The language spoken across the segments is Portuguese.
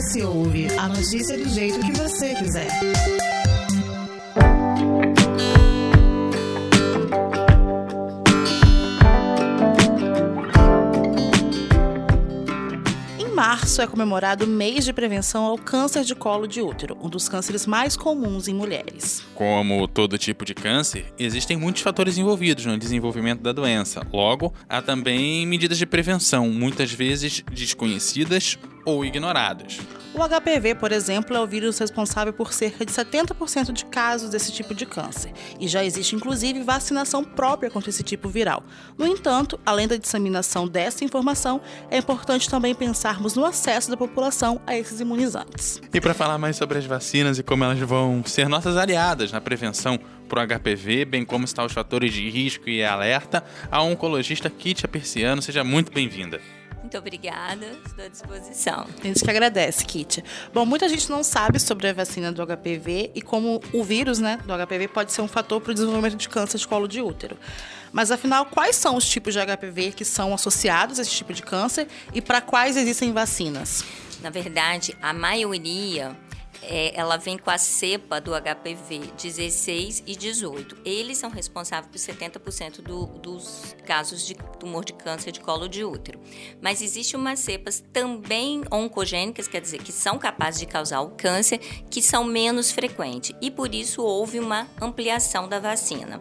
Desce e ouve a notícia do jeito que você quiser. março é comemorado o mês de prevenção ao câncer de colo de útero, um dos cânceres mais comuns em mulheres. Como todo tipo de câncer, existem muitos fatores envolvidos no desenvolvimento da doença. Logo, há também medidas de prevenção, muitas vezes desconhecidas ou ignoradas. O HPV, por exemplo, é o vírus responsável por cerca de 70% de casos desse tipo de câncer, e já existe inclusive vacinação própria contra esse tipo viral. No entanto, além da disseminação dessa informação, é importante também pensarmos no acesso da população a esses imunizantes. E para falar mais sobre as vacinas e como elas vão ser nossas aliadas na prevenção para o HPV, bem como estão os fatores de risco e alerta, a oncologista Kitia Persiano, seja muito bem-vinda. Muito obrigada, estou à disposição. A gente que agradece, Kit. Bom, muita gente não sabe sobre a vacina do HPV e como o vírus né, do HPV pode ser um fator para o desenvolvimento de câncer de colo de útero. Mas afinal, quais são os tipos de HPV que são associados a esse tipo de câncer e para quais existem vacinas? Na verdade, a maioria é, ela vem com a cepa do HPV 16 e 18. Eles são responsáveis por 70% do, dos casos de tumor de câncer de colo de útero. Mas existe umas cepas também oncogênicas, quer dizer, que são capazes de causar o câncer, que são menos frequentes. E por isso houve uma ampliação da vacina.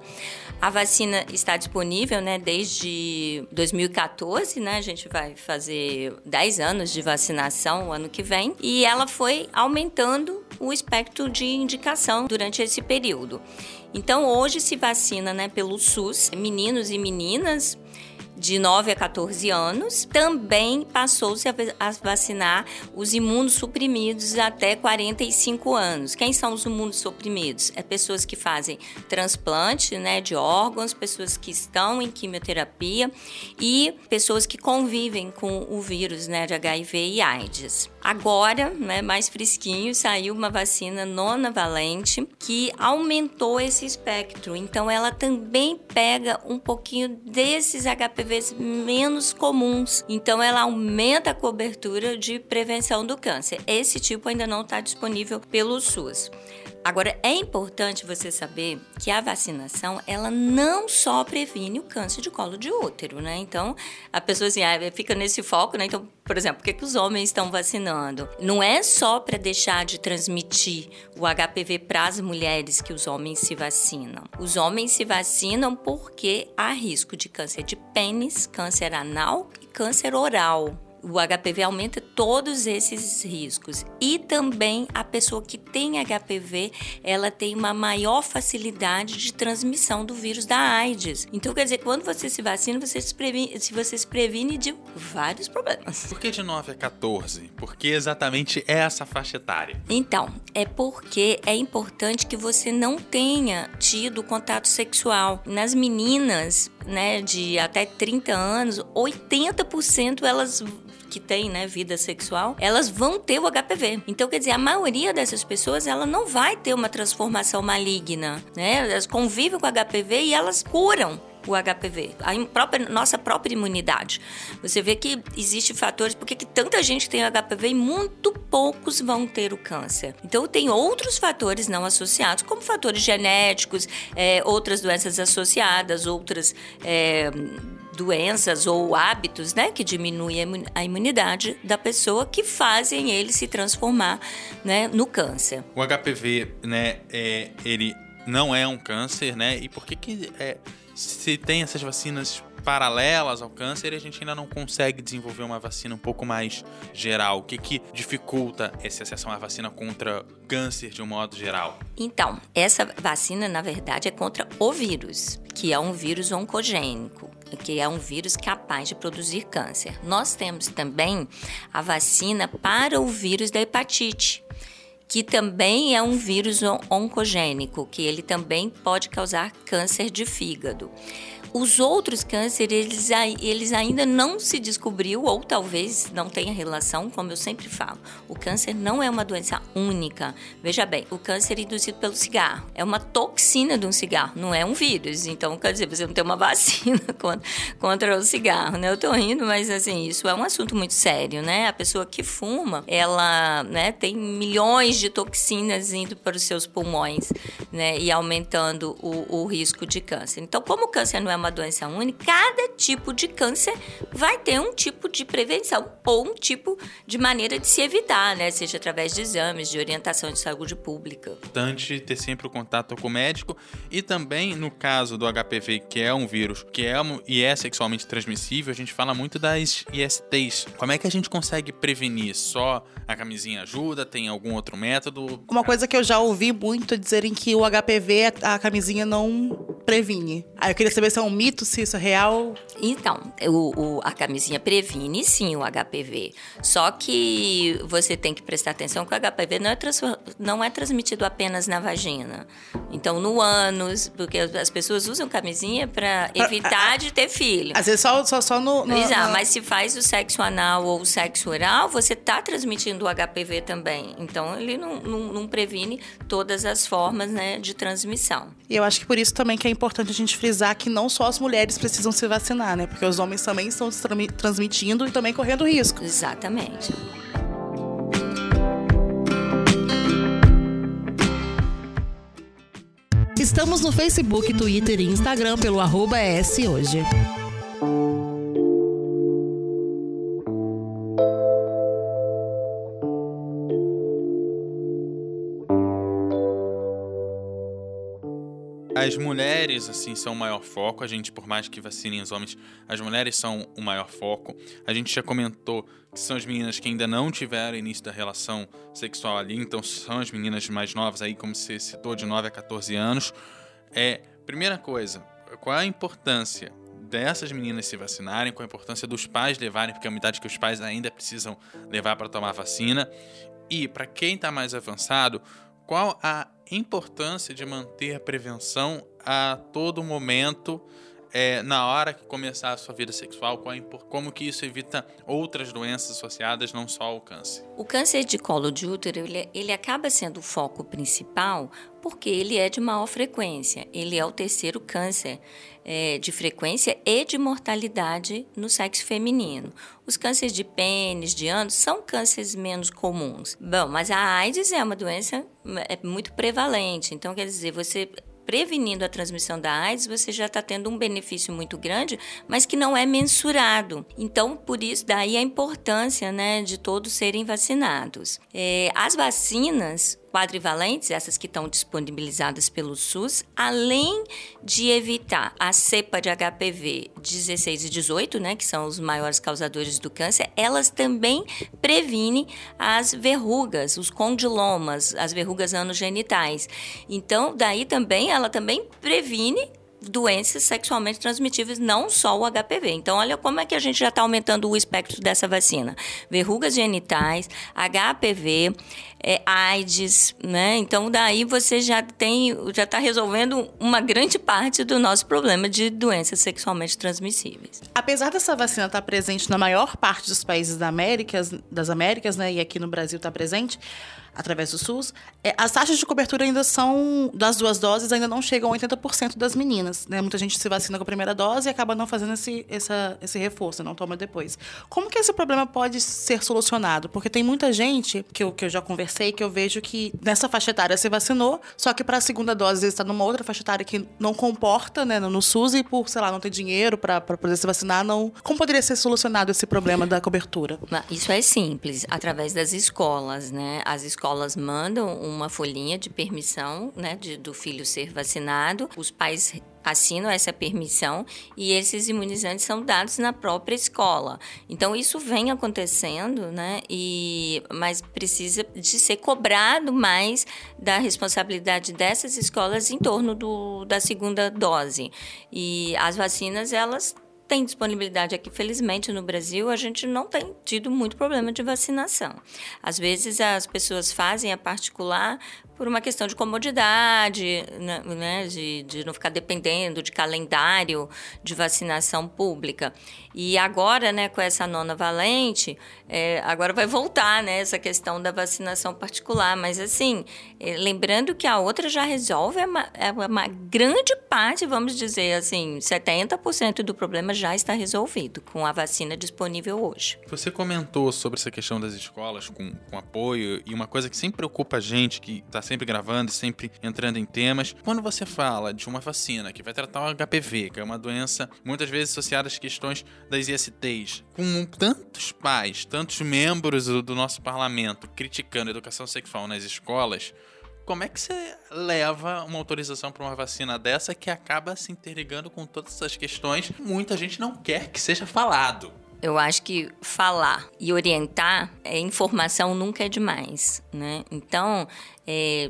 A vacina está disponível né, desde 2014, né? A gente vai fazer 10 anos de vacinação o ano que vem. E ela foi aumentando o espectro de indicação durante esse período. Então, hoje se vacina né, pelo SUS meninos e meninas de 9 a 14 anos. Também passou-se a vacinar os imunossuprimidos até 45 anos. Quem são os imunossuprimidos? É pessoas que fazem transplante né, de órgãos, pessoas que estão em quimioterapia e pessoas que convivem com o vírus né, de HIV e AIDS. Agora, né, mais fresquinho, saiu uma vacina nona valente que aumentou esse espectro. Então, ela também pega um pouquinho desses HPVs menos comuns. Então, ela aumenta a cobertura de prevenção do câncer. Esse tipo ainda não está disponível pelo SUS. Agora, é importante você saber que a vacinação, ela não só previne o câncer de colo de útero, né? Então, a pessoa assim, ah, fica nesse foco, né? Então, por exemplo, por que, que os homens estão vacinando? Não é só para deixar de transmitir o HPV para as mulheres que os homens se vacinam. Os homens se vacinam porque há risco de câncer de pênis, câncer anal e câncer oral o HPV aumenta todos esses riscos. E também a pessoa que tem HPV, ela tem uma maior facilidade de transmissão do vírus da AIDS. Então, quer dizer, quando você se vacina, você se previne, se você se previne de vários problemas. Por que de 9 a 14? Por que exatamente essa faixa etária? Então, é porque é importante que você não tenha tido contato sexual. Nas meninas, né, de até 30 anos, 80% elas que têm, né, vida sexual, elas vão ter o HPV. Então, quer dizer, a maioria dessas pessoas, ela não vai ter uma transformação maligna, né? Elas convivem com o HPV e elas curam o HPV, a própria, nossa própria imunidade. Você vê que existe fatores, porque que tanta gente tem HPV e muito poucos vão ter o câncer. Então tem outros fatores não associados, como fatores genéticos, é, outras doenças associadas, outras é, doenças ou hábitos, né, que diminuem a imunidade da pessoa, que fazem ele se transformar, né, no câncer. O HPV, né, é, ele não é um câncer, né? E por que que é, se tem essas vacinas paralelas ao câncer, a gente ainda não consegue desenvolver uma vacina um pouco mais geral. O que, que dificulta essa acesso à vacina contra câncer de um modo geral? Então, essa vacina, na verdade, é contra o vírus, que é um vírus oncogênico que é um vírus capaz de produzir câncer. Nós temos também a vacina para o vírus da hepatite, que também é um vírus oncogênico, que ele também pode causar câncer de fígado. Os outros cânceres, eles, eles ainda não se descobriu, ou talvez não tenha relação, como eu sempre falo. O câncer não é uma doença única. Veja bem, o câncer é induzido pelo cigarro. É uma toxina de um cigarro, não é um vírus. Então, quer dizer, você não tem uma vacina contra, contra o cigarro, né? Eu tô rindo, mas assim, isso é um assunto muito sério, né? A pessoa que fuma, ela né, tem milhões de toxinas indo para os seus pulmões, né? E aumentando o, o risco de câncer. Então, como o câncer não é uma doença única, cada tipo de câncer vai ter um tipo de prevenção ou um tipo de maneira de se evitar, né? Seja através de exames, de orientação de saúde pública. Importante ter sempre o contato com o médico e também no caso do HPV, que é um vírus que é e é sexualmente transmissível, a gente fala muito das ISTs. Como é que a gente consegue prevenir? Só a camisinha ajuda? Tem algum outro método? Uma coisa que eu já ouvi muito dizerem que o HPV, a camisinha não previne. Aí eu queria saber se é um mito, se isso é real. Então, o, o, a camisinha previne sim o HPV. Só que você tem que prestar atenção que o HPV não é, não é transmitido apenas na vagina. Então, no ânus, porque as pessoas usam camisinha para evitar de ter filho. Às vezes só, só, só no, no, Exato, no... mas se faz o sexo anal ou o sexo oral, você está transmitindo o HPV também. Então, ele não, não, não previne todas as formas né, de transmissão. E eu acho que por isso também que é importante a gente frisar que não só as mulheres precisam se vacinar, né? Porque os homens também estão se transmitindo e também correndo risco. Exatamente. Estamos no Facebook, Twitter e Instagram pelo arroba hoje. As mulheres, assim, são o maior foco. A gente, por mais que vacinem os homens, as mulheres são o maior foco. A gente já comentou que são as meninas que ainda não tiveram início da relação sexual ali, então são as meninas mais novas aí, como você citou, de 9 a 14 anos. É, primeira coisa, qual é a importância dessas meninas se vacinarem, qual a importância dos pais levarem, porque é uma idade que os pais ainda precisam levar para tomar vacina. E para quem está mais avançado, qual a importância de manter a prevenção a todo momento é, na hora que começar a sua vida sexual, como que isso evita outras doenças associadas, não só ao câncer? O câncer de colo de útero, ele, ele acaba sendo o foco principal porque ele é de maior frequência. Ele é o terceiro câncer é, de frequência e de mortalidade no sexo feminino. Os cânceres de pênis, de ânus, são cânceres menos comuns. Bom, mas a AIDS é uma doença é muito prevalente. Então, quer dizer, você prevenindo a transmissão da AIDS, você já está tendo um benefício muito grande, mas que não é mensurado. Então, por isso, daí a importância né, de todos serem vacinados. É, as vacinas quadrivalentes, essas que estão disponibilizadas pelo SUS, além de evitar a cepa de HPV 16 e 18, né, que são os maiores causadores do câncer, elas também previnem as verrugas, os condilomas, as verrugas anogenitais. Então, daí também ela também previne doenças sexualmente transmitíveis, não só o HPV. Então, olha como é que a gente já está aumentando o espectro dessa vacina. Verrugas genitais, HPV, é, AIDS, né? Então, daí você já tem, já está resolvendo uma grande parte do nosso problema de doenças sexualmente transmissíveis. Apesar dessa vacina estar tá presente na maior parte dos países da das Américas, né? E aqui no Brasil está presente, através do SUS, é, as taxas de cobertura ainda são, das duas doses, ainda não chegam a 80% das meninas. Né? Muita gente se vacina com a primeira dose e acaba não fazendo esse, essa, esse reforço, não toma depois. Como que esse problema pode ser solucionado? Porque tem muita gente que eu, que eu já conversei que eu vejo que nessa faixa etária se vacinou, só que para a segunda dose está numa outra faixa etária que não comporta né, no SUS e por, sei lá, não ter dinheiro para poder se vacinar, não. Como poderia ser solucionado esse problema da cobertura? Isso é simples, através das escolas, né? As escolas escolas mandam uma folhinha de permissão né, de, do filho ser vacinado, os pais assinam essa permissão e esses imunizantes são dados na própria escola. Então isso vem acontecendo, né? E mas precisa de ser cobrado mais da responsabilidade dessas escolas em torno do, da segunda dose. E as vacinas elas tem disponibilidade aqui, felizmente no Brasil, a gente não tem tido muito problema de vacinação. Às vezes as pessoas fazem a particular por uma questão de comodidade, né, né, de, de não ficar dependendo de calendário de vacinação pública. E agora, né, com essa nona valente, é, agora vai voltar, né, essa questão da vacinação particular. Mas, assim, lembrando que a outra já resolve uma, é uma grande parte, vamos dizer assim, 70% do problema já está resolvido com a vacina disponível hoje. Você comentou sobre essa questão das escolas com, com apoio e uma coisa que sempre preocupa a gente, que está sempre gravando sempre entrando em temas. Quando você fala de uma vacina que vai tratar o HPV, que é uma doença muitas vezes associada às questões das ISTs, com tantos pais, tantos membros do nosso parlamento criticando a educação sexual nas escolas, como é que você leva uma autorização para uma vacina dessa que acaba se interligando com todas essas questões que muita gente não quer que seja falado? Eu acho que falar e orientar, é, informação nunca é demais, né? Então, é,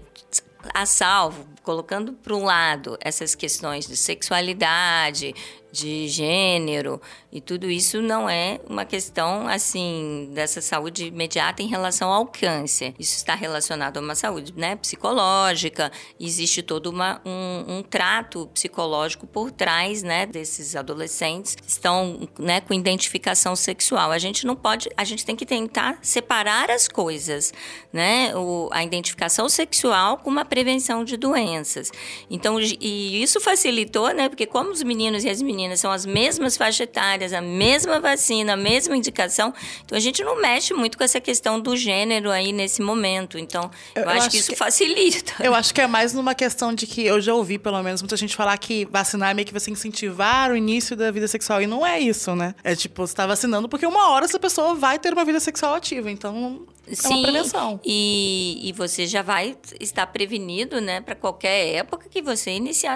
a salvo, colocando para um lado essas questões de sexualidade, de gênero e tudo isso não é uma questão assim dessa saúde imediata em relação ao câncer. Isso está relacionado a uma saúde né, psicológica. Existe todo uma, um, um trato psicológico por trás né, desses adolescentes que estão né, com identificação sexual. A gente não pode, a gente tem que tentar separar as coisas, né? O, a identificação sexual com uma prevenção de doenças. Então, e isso facilitou, né? Porque como os meninos e as meninas meninas são as mesmas faixas etárias, a mesma vacina, a mesma indicação. Então a gente não mexe muito com essa questão do gênero aí nesse momento. Então eu, eu acho, acho, que isso que, facilita. Eu acho que é mais numa questão de que eu já ouvi, pelo menos, muita gente falar que vacinar é meio que você incentivar o início da vida sexual. E não é isso, né? É tipo, você tá vacinando porque uma hora essa pessoa vai ter uma vida sexual ativa. Então é Sim, uma prevenção. E, e você já vai estar prevenido, né, para qualquer época que você iniciar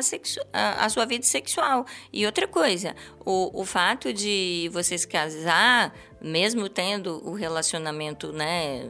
a, a, sua vida sexual. E outra coisa, o, o fato de você se casar, mesmo tendo o relacionamento, né,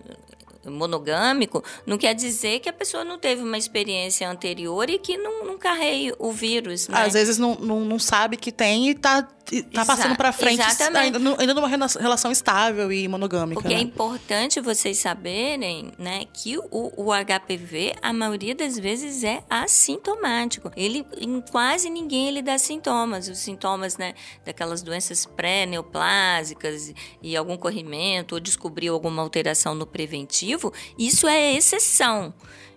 monogâmico, não quer dizer que a pessoa não teve uma experiência anterior e que não, não carregue o vírus. Né? Às vezes não, não, não sabe que tem e está tá passando para frente ainda, ainda numa relação estável e monogâmica. O que é né? é importante vocês saberem, né, que o, o HPV, a maioria das vezes é assintomático. Ele, em quase ninguém ele dá sintomas. Os sintomas, né, daquelas doenças pré-neoplásicas e algum corrimento ou descobriu alguma alteração no preventivo, isso é exceção.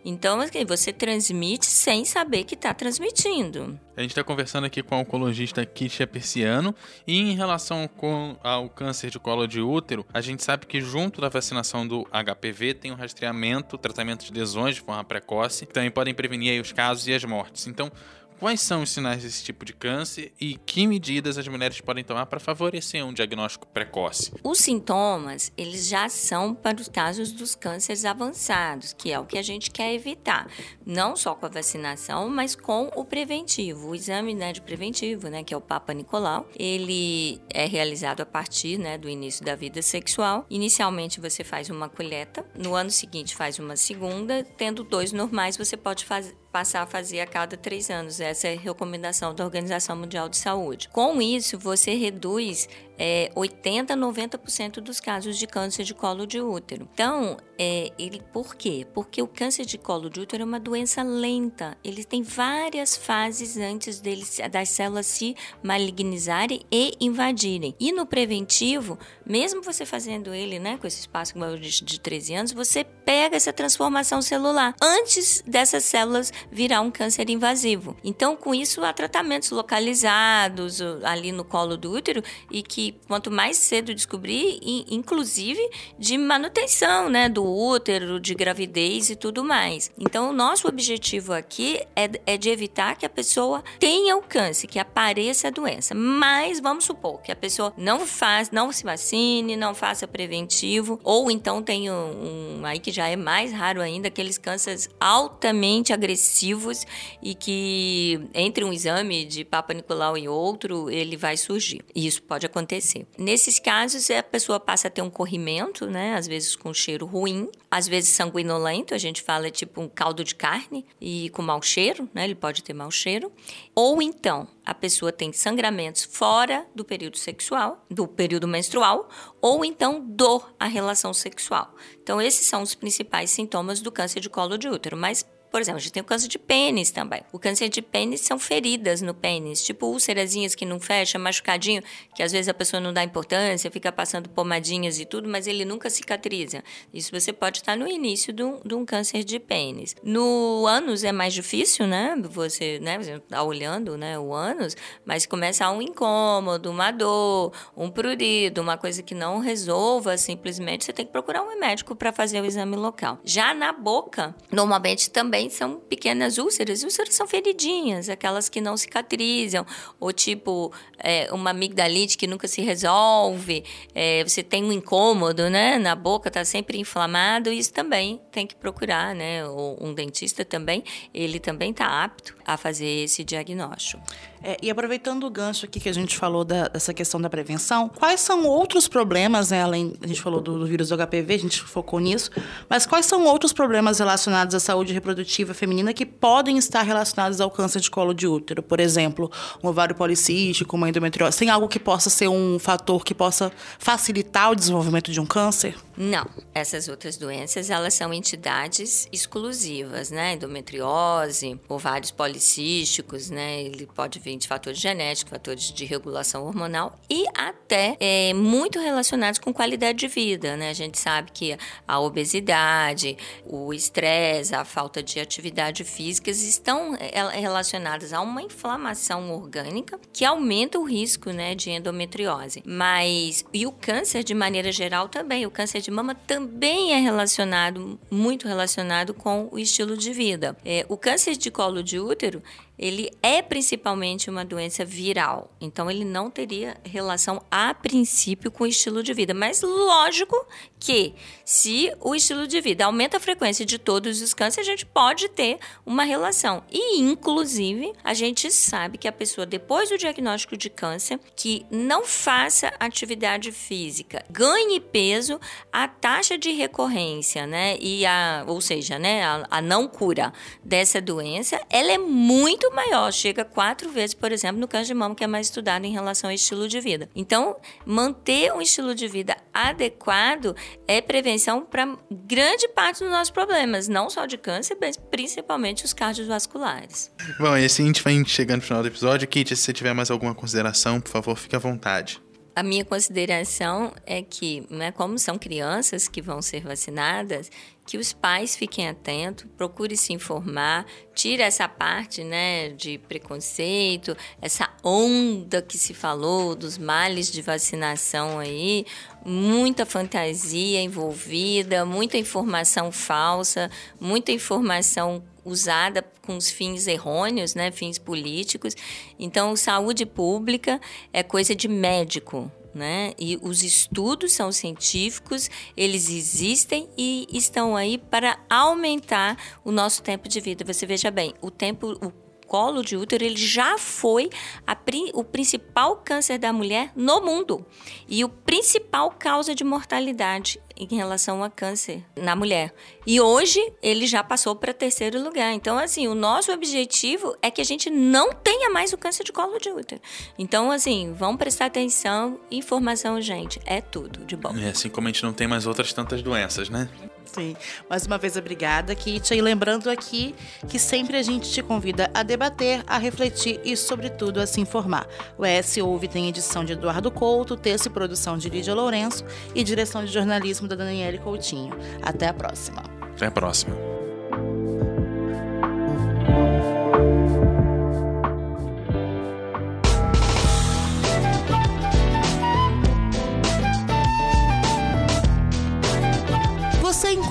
Então, assim, você transmite sem saber que está transmitindo. A gente está conversando aqui com a oncologista Kitia Persiano e em relação com, ao câncer de colo de útero, a gente sabe que junto da vacinação do HPV tem o um rastreamento, tratamento de lesões de forma precoce, que também podem prevenir os casos e as mortes. Então, Quais são os sinais desse tipo de câncer e que medidas as mulheres podem tomar para favorecer um diagnóstico precoce? Os sintomas, eles já são para os casos dos cânceres avançados, que é o que a gente quer evitar, não só com a vacinação, mas com o preventivo. O exame né, de preventivo, né, que é o Papa Nicolau, ele é realizado a partir né, do início da vida sexual. Inicialmente você faz uma coleta, no ano seguinte faz uma segunda, tendo dois normais você pode fazer passar a fazer a cada três anos. Essa é a recomendação da Organização Mundial de Saúde. Com isso, você reduz é, 80 a 90% dos casos de câncer de colo de útero. Então, é, ele, por quê? Porque o câncer de colo de útero é uma doença lenta. Ele tem várias fases antes dele, das células se malignizarem e invadirem. E no preventivo, mesmo você fazendo ele né, com esse espaço de, de 13 anos, você pega essa transformação celular antes dessas células virar um câncer invasivo. Então, com isso, há tratamentos localizados ali no colo do útero e que quanto mais cedo descobrir, inclusive de manutenção, né, do útero, de gravidez e tudo mais. Então, o nosso objetivo aqui é, é de evitar que a pessoa tenha o câncer, que apareça a doença. Mas vamos supor que a pessoa não faz, não se vacine, não faça preventivo, ou então tem um, um aí que já é mais raro ainda, aqueles cânceres altamente agressivos e que entre um exame de Papa Nicolau e outro, ele vai surgir. Isso pode acontecer acontecer. Nesses casos, a pessoa passa a ter um corrimento, né? Às vezes com cheiro ruim, às vezes sanguinolento, a gente fala tipo um caldo de carne e com mau cheiro, né? Ele pode ter mau cheiro. Ou então, a pessoa tem sangramentos fora do período sexual, do período menstrual, ou então dor à relação sexual. Então, esses são os principais sintomas do câncer de colo de útero, mas por exemplo, a gente tem o câncer de pênis também. O câncer de pênis são feridas no pênis, tipo úlcerazinhas que não fecham, machucadinho, que às vezes a pessoa não dá importância, fica passando pomadinhas e tudo, mas ele nunca cicatriza. Isso você pode estar no início de um, de um câncer de pênis. No ânus é mais difícil, né? Você, né, você tá olhando, né, o ânus, mas começa um incômodo, uma dor, um prurido, uma coisa que não resolva simplesmente, você tem que procurar um médico para fazer o exame local. Já na boca, normalmente também também são pequenas úlceras. Úlceras são feridinhas, aquelas que não cicatrizam, ou tipo é, uma amigdalite que nunca se resolve. É, você tem um incômodo, né? Na boca está sempre inflamado. Isso também tem que procurar, né? Ou um dentista também, ele também está apto a fazer esse diagnóstico. É, e aproveitando o gancho aqui que a gente falou da, dessa questão da prevenção, quais são outros problemas, né, além, a gente falou do, do, vírus do HPV, a gente focou nisso, mas quais são outros problemas relacionados à saúde reprodutiva feminina que podem estar relacionados ao câncer de colo de útero? Por exemplo, um ovário policístico, uma endometriose. Tem algo que possa ser um fator que possa facilitar o desenvolvimento de um câncer? Não. Essas outras doenças, elas são entidades exclusivas, né? Endometriose, ovários policísticos, né? Ele pode vir de fatores genéticos, fatores de regulação hormonal e até é, muito relacionados com qualidade de vida, né? A gente sabe que a obesidade, o estresse, a falta de atividade física estão é, relacionadas a uma inflamação orgânica que aumenta o risco, né, de endometriose. Mas e o câncer de maneira geral também, o câncer de mama também é relacionado, muito relacionado com o estilo de vida. É, o câncer de colo de útero, ele é principalmente uma doença viral, então ele não teria relação a princípio com o estilo de vida. Mas lógico que se o estilo de vida aumenta a frequência de todos os cânceres, a gente pode ter uma relação. E inclusive, a gente sabe que a pessoa depois do diagnóstico de câncer que não faça atividade física, ganhe peso, a taxa de recorrência, né, e a, ou seja, né, a, a não cura dessa doença, ela é muito maior, chega quatro vezes, por exemplo, no câncer de mama, que é mais estudado em relação ao estilo de vida. Então, manter um estilo de vida adequado é prevenção para grande parte dos nossos problemas, não só de câncer, mas principalmente os cardiovasculares. Bom, e assim a gente vai chegando no final do episódio. Kit, se você tiver mais alguma consideração, por favor, fique à vontade a minha consideração é que, né, como são crianças que vão ser vacinadas, que os pais fiquem atentos, procure se informar, tire essa parte, né, de preconceito, essa onda que se falou dos males de vacinação aí, muita fantasia envolvida, muita informação falsa, muita informação usada com os fins errôneos, né, fins políticos. Então, saúde pública é coisa de médico, né? E os estudos são científicos, eles existem e estão aí para aumentar o nosso tempo de vida. Você veja bem, o tempo, o colo de útero ele já foi a, o principal câncer da mulher no mundo e o principal causa de mortalidade em relação a câncer na mulher. E hoje ele já passou para terceiro lugar. Então, assim, o nosso objetivo é que a gente não tenha mais o câncer de colo de útero. Então, assim, vamos prestar atenção, informação, gente, é tudo de bom. É assim como a gente não tem mais outras tantas doenças, né? Sim. Mais uma vez, obrigada, Kit. E lembrando aqui que sempre a gente te convida a debater, a refletir e, sobretudo, a se informar. O ES Ouve tem edição de Eduardo Couto, texto e produção de Lídia Lourenço e direção de jornalismo da Daniele Coutinho. Até a próxima. Até a próxima.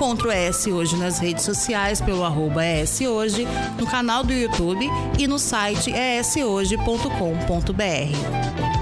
Encontra o ES Hoje nas redes sociais pelo arroba Hoje, no canal do YouTube e no site eshoje.com.br.